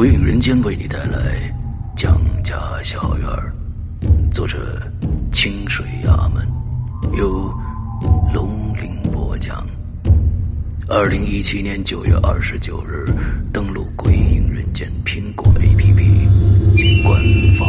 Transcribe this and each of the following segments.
鬼影人间为你带来蒋家小院。作者：清水衙门，由龙鳞播讲。二零一七年九月二十九日，登录《鬼影人间》苹果 APP 及官方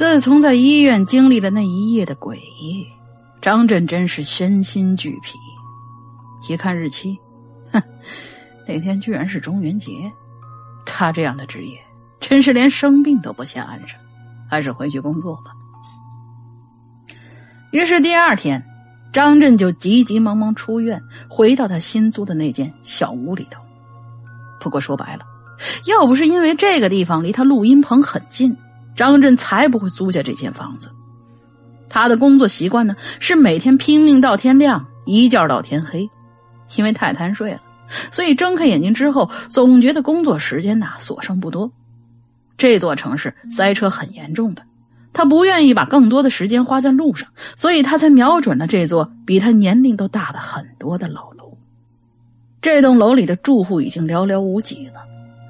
自从在医院经历了那一夜的诡异，张震真是身心俱疲。一看日期，哼，那天居然是中元节。他这样的职业，真是连生病都不嫌安生，还是回去工作吧。于是第二天，张震就急急忙忙出院，回到他新租的那间小屋里头。不过说白了，要不是因为这个地方离他录音棚很近。张震才不会租下这间房子。他的工作习惯呢，是每天拼命到天亮，一觉到天黑。因为太贪睡了，所以睁开眼睛之后，总觉得工作时间呐所剩不多。这座城市塞车很严重的，他不愿意把更多的时间花在路上，所以他才瞄准了这座比他年龄都大的很多的老楼。这栋楼里的住户已经寥寥无几了，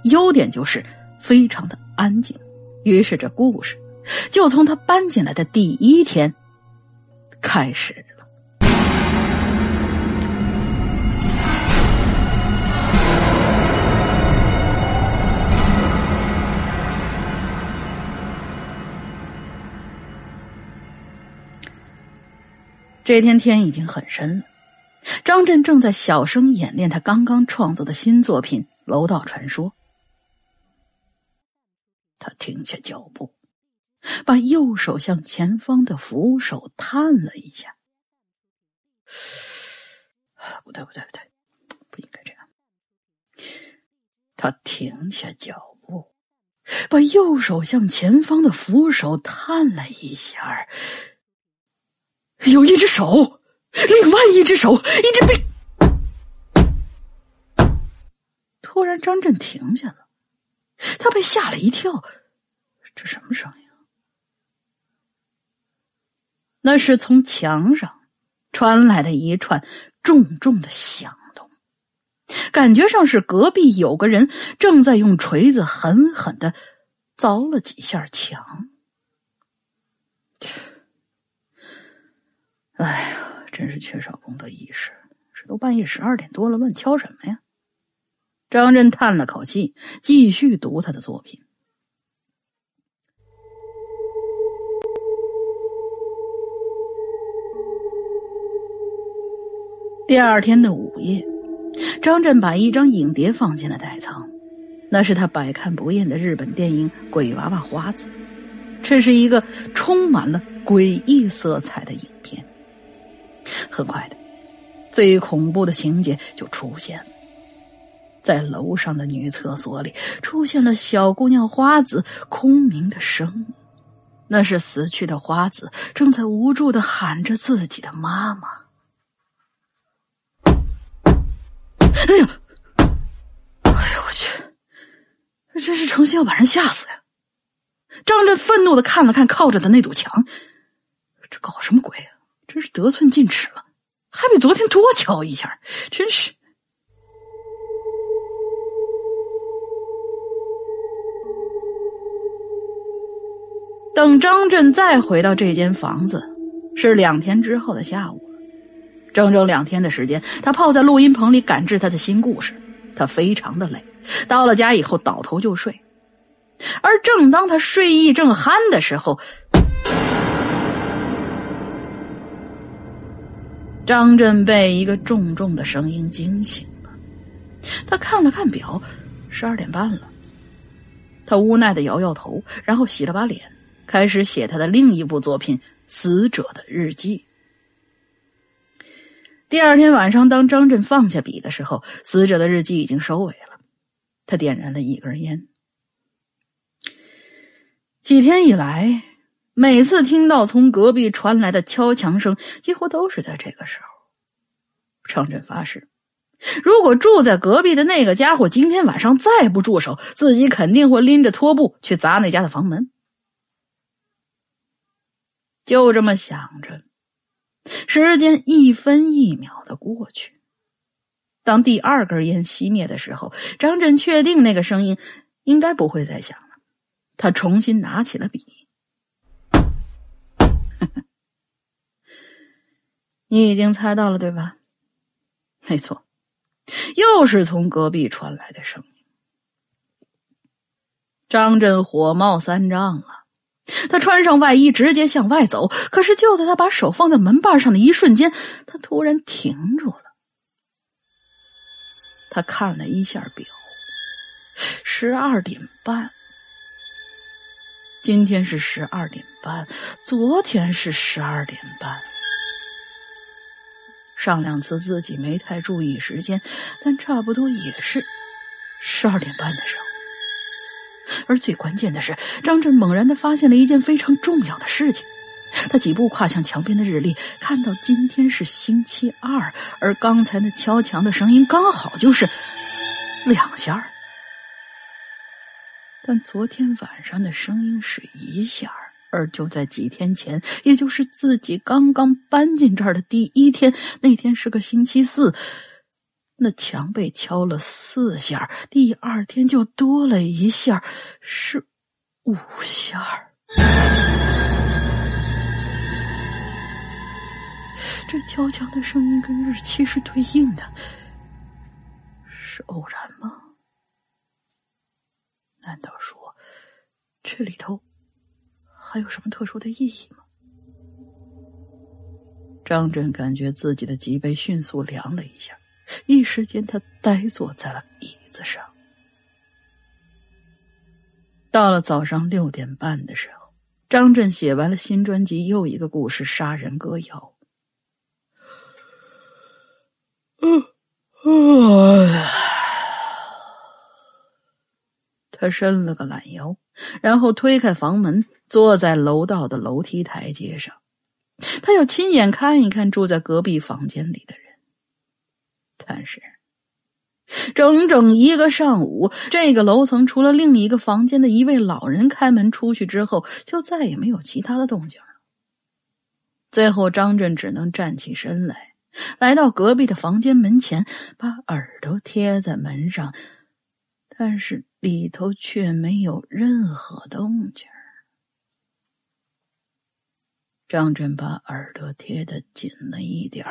优点就是非常的安静。于是，这故事就从他搬进来的第一天开始了。这天天已经很深了，张震正在小声演练他刚刚创作的新作品《楼道传说》。他停下脚步，把右手向前方的扶手探了一下。不对，不对，不对，不应该这样。他停下脚步，把右手向前方的扶手探了一下。有一只手，另外一只手，一只被……突然，张震停下了。他被吓了一跳，这什么声音？那是从墙上传来的一串重重的响动，感觉上是隔壁有个人正在用锤子狠狠的凿了几下墙。哎呀，真是缺少公德意识！这都半夜十二点多了，乱敲什么呀？张震叹了口气，继续读他的作品。第二天的午夜，张震把一张影碟放进了袋仓，那是他百看不厌的日本电影《鬼娃娃花子》，这是一个充满了诡异色彩的影片。很快的，最恐怖的情节就出现了。在楼上的女厕所里出现了小姑娘花子空鸣的声音，那是死去的花子正在无助的喊着自己的妈妈。哎呀！哎呦我去！真是诚心要把人吓死呀！张震愤怒的看了看靠着的那堵墙，这搞什么鬼啊？真是得寸进尺了，还比昨天多敲一下，真是。等张震再回到这间房子，是两天之后的下午。整整两天的时间，他泡在录音棚里赶制他的新故事，他非常的累。到了家以后，倒头就睡。而正当他睡意正酣的时候，张震被一个重重的声音惊醒了。他看了看表，十二点半了。他无奈的摇摇头，然后洗了把脸。开始写他的另一部作品《死者的日记》。第二天晚上，当张震放下笔的时候，《死者的日记》已经收尾了。他点燃了一根烟。几天以来，每次听到从隔壁传来的敲墙声，几乎都是在这个时候。张震发誓，如果住在隔壁的那个家伙今天晚上再不住手，自己肯定会拎着拖布去砸那家的房门。就这么想着，时间一分一秒的过去。当第二根烟熄灭的时候，张震确定那个声音应该不会再响了。他重新拿起了笔。你已经猜到了对吧？没错，又是从隔壁传来的声音。张震火冒三丈啊！他穿上外衣，直接向外走。可是，就在他把手放在门把上的一瞬间，他突然停住了。他看了一下表，十二点半。今天是十二点半，昨天是十二点半。上两次自己没太注意时间，但差不多也是十二点半的时候。而最关键的是，张震猛然的发现了一件非常重要的事情。他几步跨向墙边的日历，看到今天是星期二，而刚才那敲墙的声音刚好就是两下但昨天晚上的声音是一下而就在几天前，也就是自己刚刚搬进这儿的第一天，那天是个星期四。那墙被敲了四下，第二天就多了一下，是五下。这敲墙的声音跟日期是对应的，是偶然吗？难道说这里头还有什么特殊的意义吗？张震感觉自己的脊背迅速凉了一下。一时间，他呆坐在了椅子上。到了早上六点半的时候，张震写完了新专辑又一个故事《杀人歌谣》。他伸了个懒腰，然后推开房门，坐在楼道的楼梯台阶上。他要亲眼看一看住在隔壁房间里的人。但是，整整一个上午，这个楼层除了另一个房间的一位老人开门出去之后，就再也没有其他的动静了。最后，张震只能站起身来，来到隔壁的房间门前，把耳朵贴在门上，但是里头却没有任何动静。张震把耳朵贴的紧了一点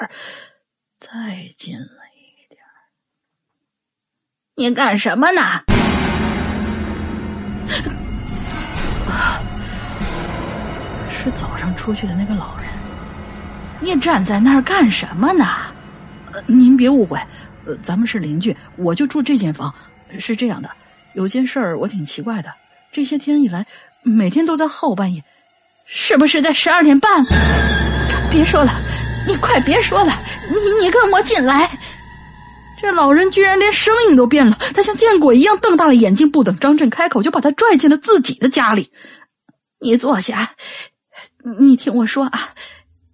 再紧了。你干什么呢？是早上出去的那个老人。你站在那儿干什么呢？您别误会，呃，咱们是邻居，我就住这间房。是这样的，有件事儿我挺奇怪的，这些天以来，每天都在后半夜，是不是在十二点半？别说了，你快别说了，你你跟我进来。这老人居然连声音都变了，他像见鬼一样瞪大了眼睛，不等张震开口，就把他拽进了自己的家里。你坐下，你听我说啊，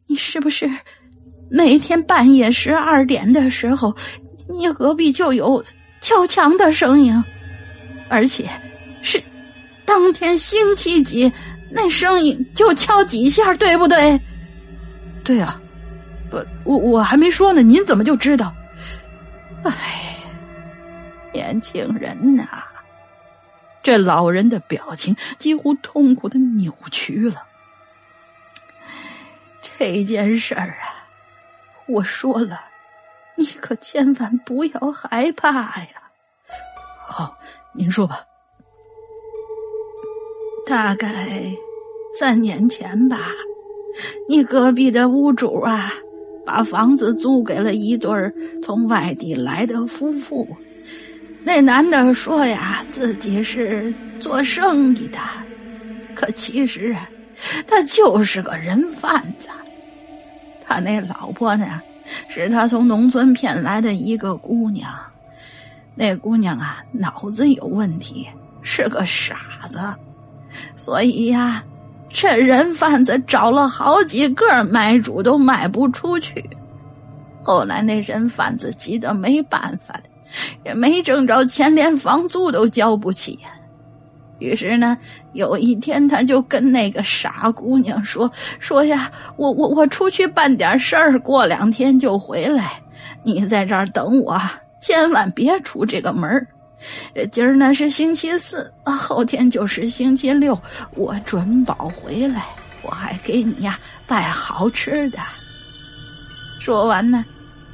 你是不是那天半夜十二点的时候，你隔壁就有敲墙的声音，而且是当天星期几，那声音就敲几下，对不对？对啊，不，我我还没说呢，您怎么就知道？哎，年轻人呐，这老人的表情几乎痛苦的扭曲了。这件事儿啊，我说了，你可千万不要害怕呀。好，您说吧。大概三年前吧，你隔壁的屋主啊。把房子租给了一对从外地来的夫妇。那男的说呀，自己是做生意的，可其实啊，他就是个人贩子。他那老婆呢，是他从农村骗来的一个姑娘。那姑娘啊，脑子有问题，是个傻子，所以呀。这人贩子找了好几个买主都卖不出去，后来那人贩子急得没办法了，也没挣着钱，连房租都交不起呀。于是呢，有一天他就跟那个傻姑娘说：“说呀，我我我出去办点事儿，过两天就回来，你在这儿等我，千万别出这个门儿。”今儿呢是星期四，后天就是星期六，我准保回来，我还给你呀带好吃的。说完呢，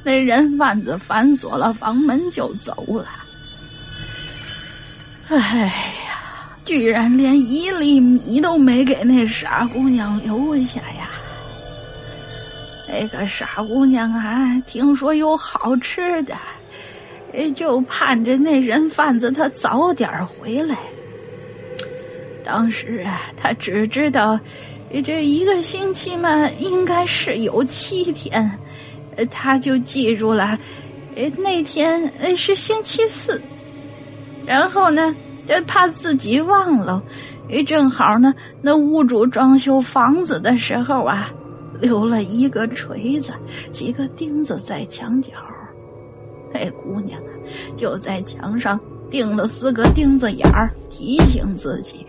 那人贩子反锁了房门就走了。哎呀，居然连一粒米都没给那傻姑娘留下呀！那个傻姑娘啊，听说有好吃的。就盼着那人贩子他早点回来。当时啊，他只知道，这一个星期嘛，应该是有七天，他就记住了，那天是星期四。然后呢，怕自己忘了，正好呢，那屋主装修房子的时候啊，留了一个锤子，几个钉子在墙角。那姑娘，就在墙上钉了四个钉子眼儿，提醒自己。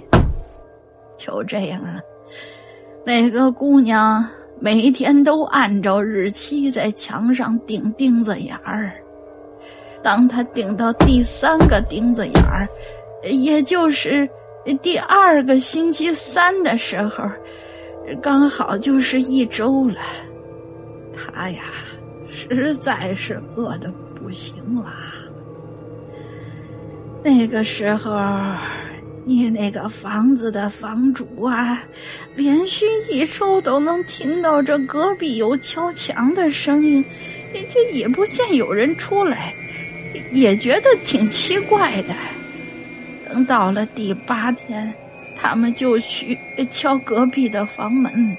就这样啊，那个姑娘每天都按照日期在墙上钉钉子眼儿。当她钉到第三个钉子眼儿，也就是第二个星期三的时候，刚好就是一周了。她呀，实在是饿的。不行了，那个时候，你那个房子的房主啊，连续一周都能听到这隔壁有敲墙的声音，也就也不见有人出来，也觉得挺奇怪的。等到了第八天，他们就去敲隔壁的房门，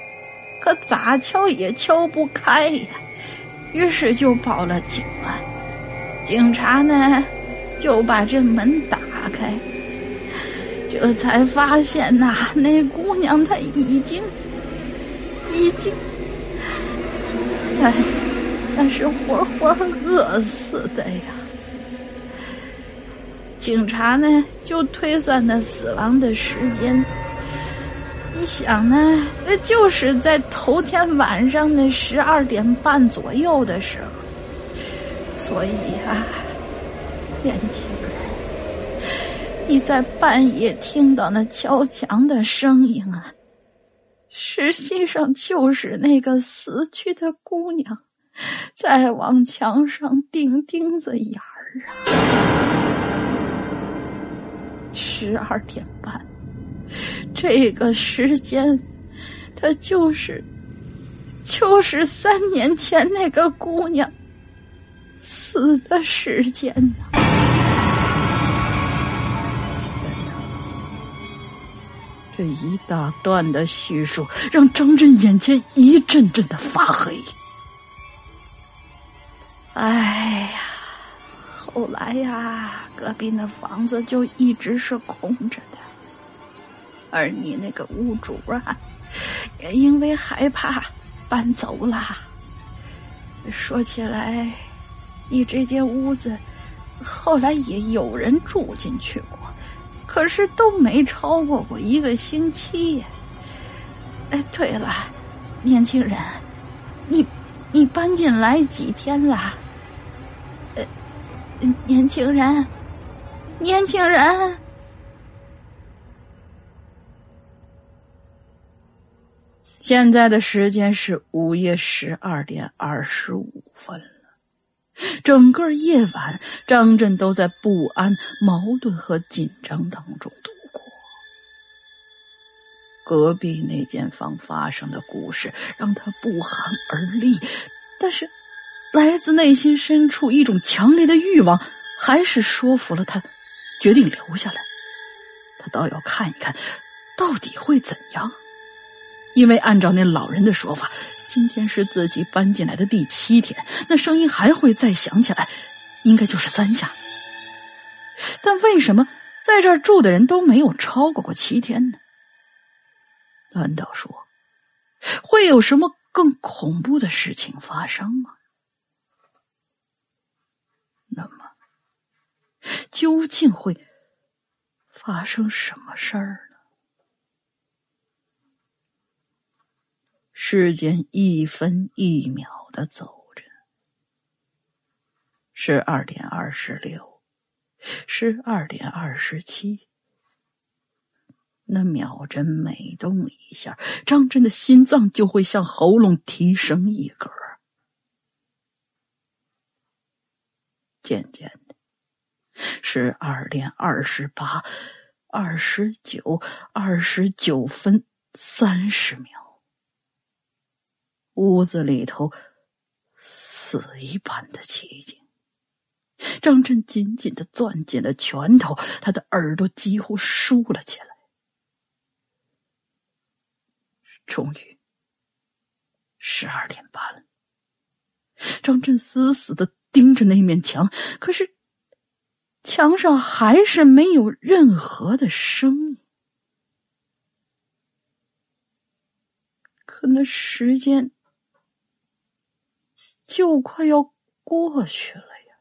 可咋敲也敲不开呀，于是就报了警了。警察呢，就把这门打开，这才发现呐，那姑娘她已经，已经，哎，那是活活饿死的呀。警察呢，就推算那死亡的时间，一想呢，那就是在头天晚上的十二点半左右的时候。所以啊，年轻人，你在半夜听到那敲墙的声音啊，实际上就是那个死去的姑娘在往墙上钉钉子眼儿啊。十二点半，这个时间，他就是，就是三年前那个姑娘。死的时间呢？这一大段的叙述让张震眼前一阵阵的发黑。哎呀，后来呀，隔壁那房子就一直是空着的，而你那个屋主啊，也因为害怕搬走了。说起来，你这间屋子后来也有人住进去过，可是都没超过过一个星期。哎，对了，年轻人，你你搬进来几天了？呃，年轻人，年轻人。现在的时间是午夜十二点二十五分了。整个夜晚，张震都在不安、矛盾和紧张当中度过。隔壁那间房发生的故事让他不寒而栗，但是来自内心深处一种强烈的欲望，还是说服了他，决定留下来。他倒要看一看，到底会怎样。因为按照那老人的说法，今天是自己搬进来的第七天，那声音还会再响起来，应该就是三下。但为什么在这儿住的人都没有超过过七天呢？难道说会有什么更恐怖的事情发生吗？那么，究竟会发生什么事儿呢？时间一分一秒的走着，十二点二十六，十二点二十七。那秒针每动一下，张震的心脏就会向喉咙提升一格。渐渐的，十二点二十八，二十九，二十九分三十秒。屋子里头死一般的寂静，张震紧紧的攥紧了拳头，他的耳朵几乎竖了起来。终于，十二点半了，张震死死的盯着那面墙，可是墙上还是没有任何的声音。可那时间。就快要过去了呀！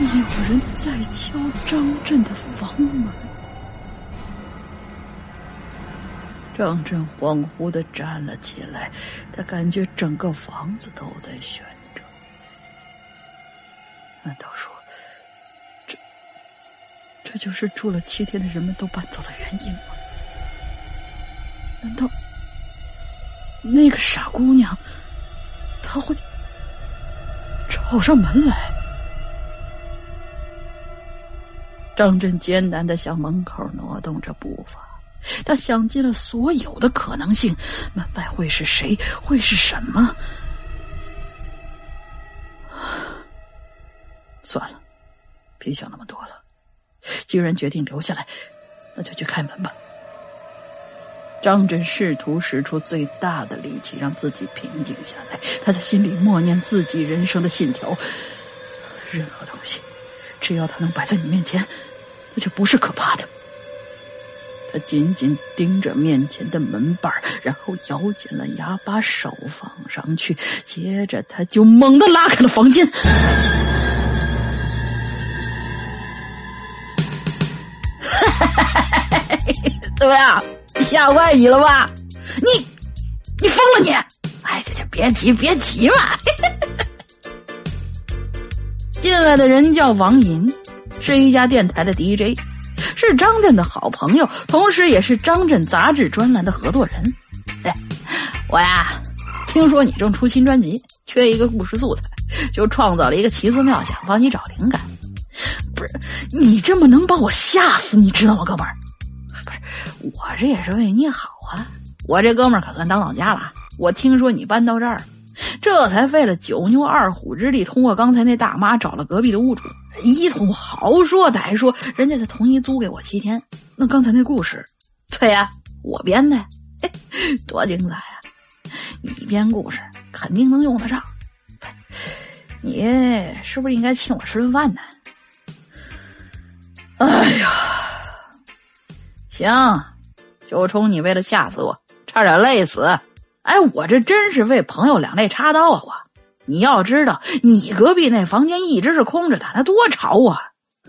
有人在敲张震的房门。张震恍惚的站了起来，他感觉整个房子都在旋转。难道说，这这就是住了七天的人们都搬走的原因吗？难道那个傻姑娘，她会找上门来？张震艰难的向门口挪动着步伐，他想尽了所有的可能性：门外会是谁？会是什么？算了，别想那么多了。既然决定留下来，那就去开门吧。张震试图使出最大的力气，让自己平静下来。他在心里默念自己人生的信条：任何东西，只要它能摆在你面前，那就不是可怕的。他紧紧盯着面前的门板，然后咬紧了牙，把手放上去。接着，他就猛地拉开了房间。怎么样？吓坏你了吧？你，你疯了你！哎，这这别急别急嘛。进来的人叫王银，是一家电台的 DJ，是张震的好朋友，同时也是张震杂志专栏的合作人。哎，我呀，听说你正出新专辑，缺一个故事素材，就创造了一个奇思妙想，帮你找灵感。不是你这么能把我吓死，你知道吗，哥们儿？我这也是为你好啊！我这哥们儿可算当老家了。我听说你搬到这儿，这才费了九牛二虎之力，通过刚才那大妈找了隔壁的屋主，一通好说歹说，人家才同意租给我七天。那刚才那故事，对呀，我编的，多精彩啊！你编故事肯定能用得上。你是不是应该请我吃顿饭呢？哎呀，行，就冲你为了吓死我，差点累死。哎，我这真是为朋友两肋插刀啊！我，你要知道，你隔壁那房间一直是空着的，那多吵啊！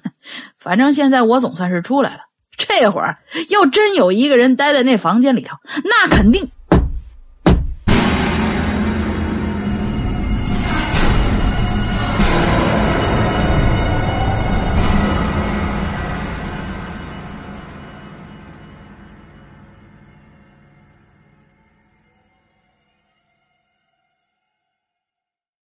反正现在我总算是出来了，这会儿要真有一个人待在那房间里头，那肯定